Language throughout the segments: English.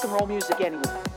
rock and roll music anyway.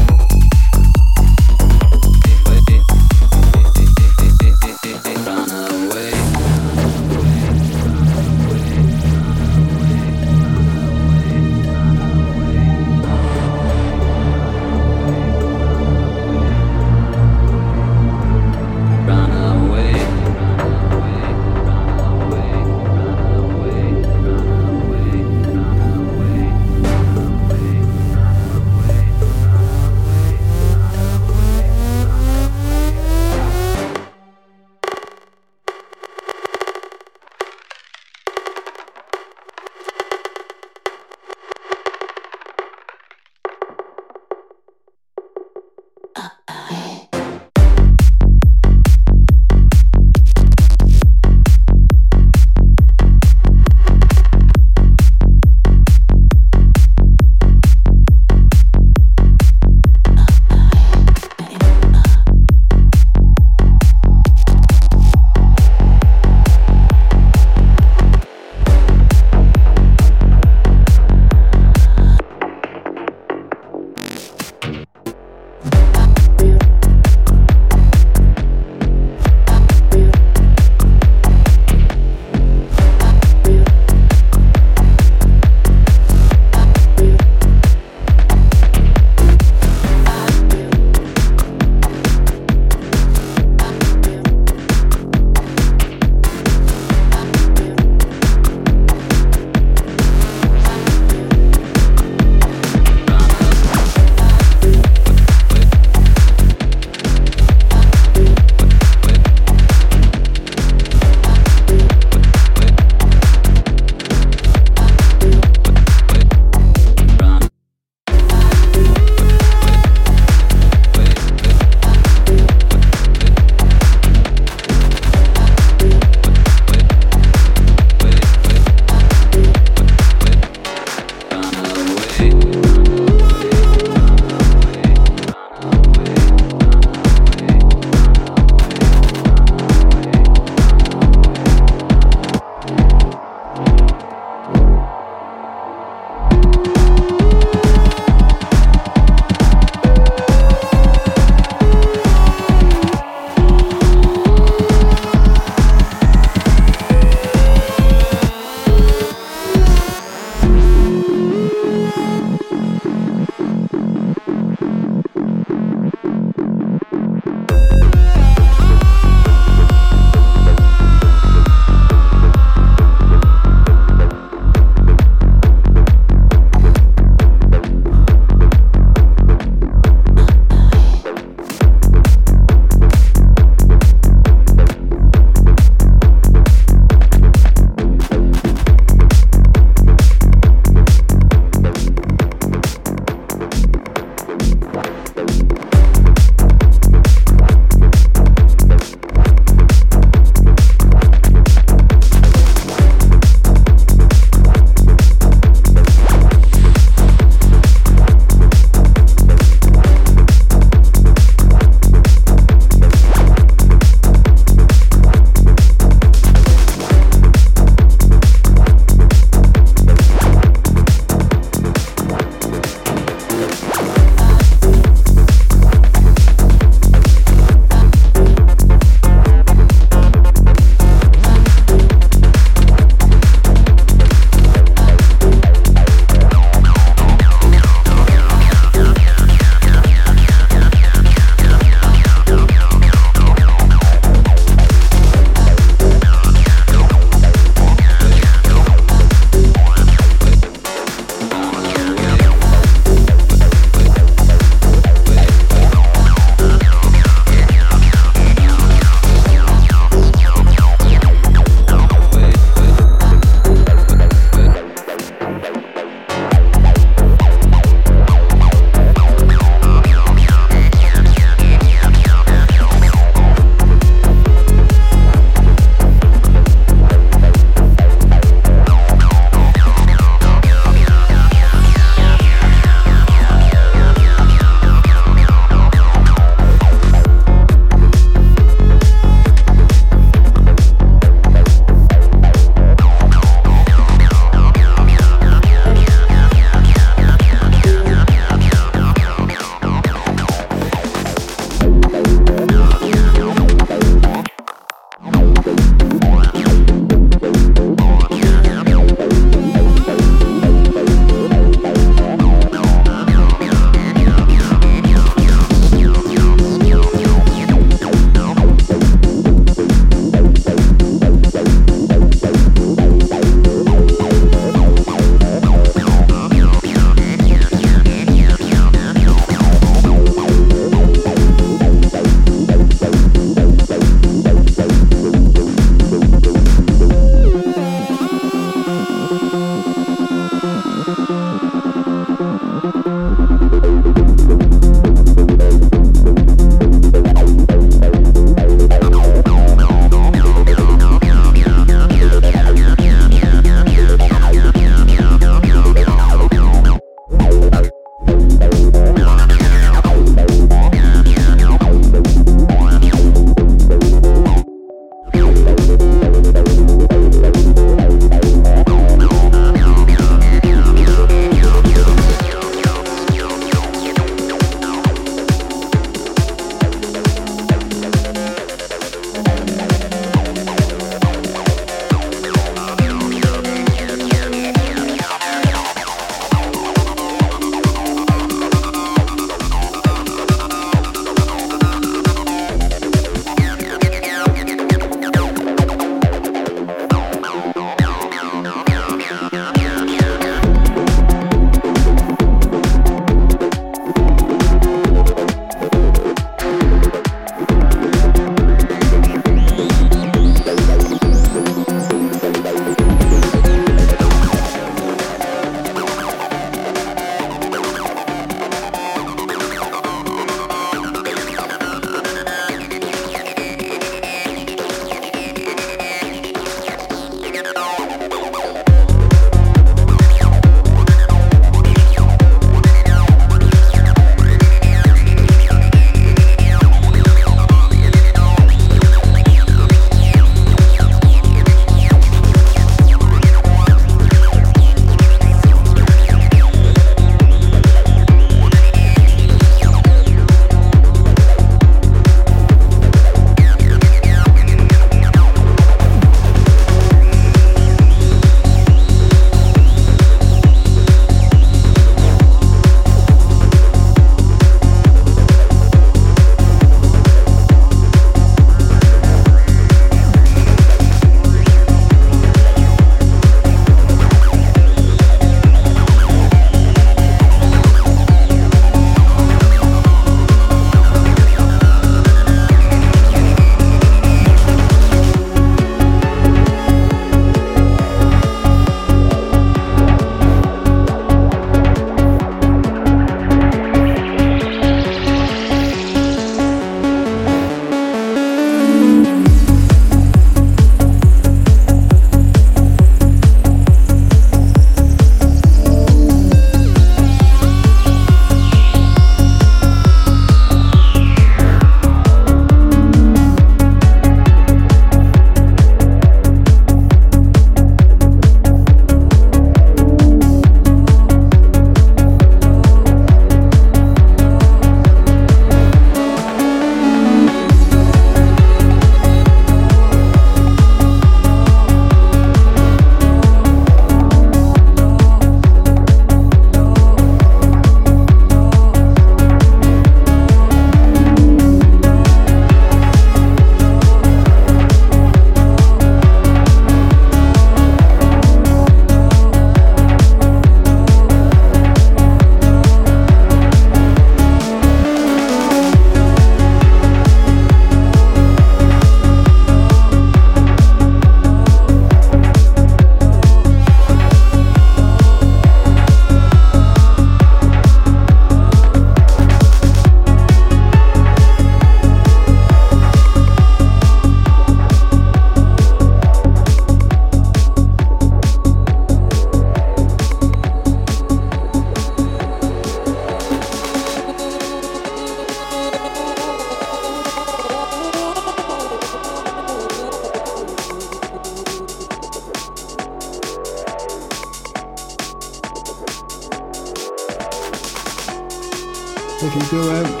If you go out,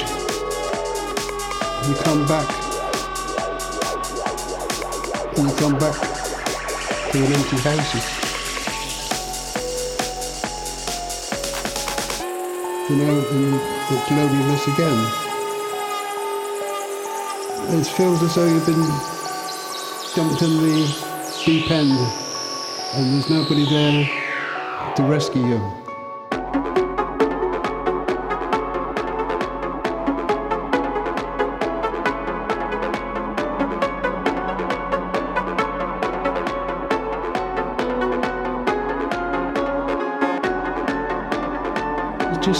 you come back, and you come back to an empty house. You know, and it's loneliness again. It feels as though you've been dumped in the deep end and there's nobody there to rescue you.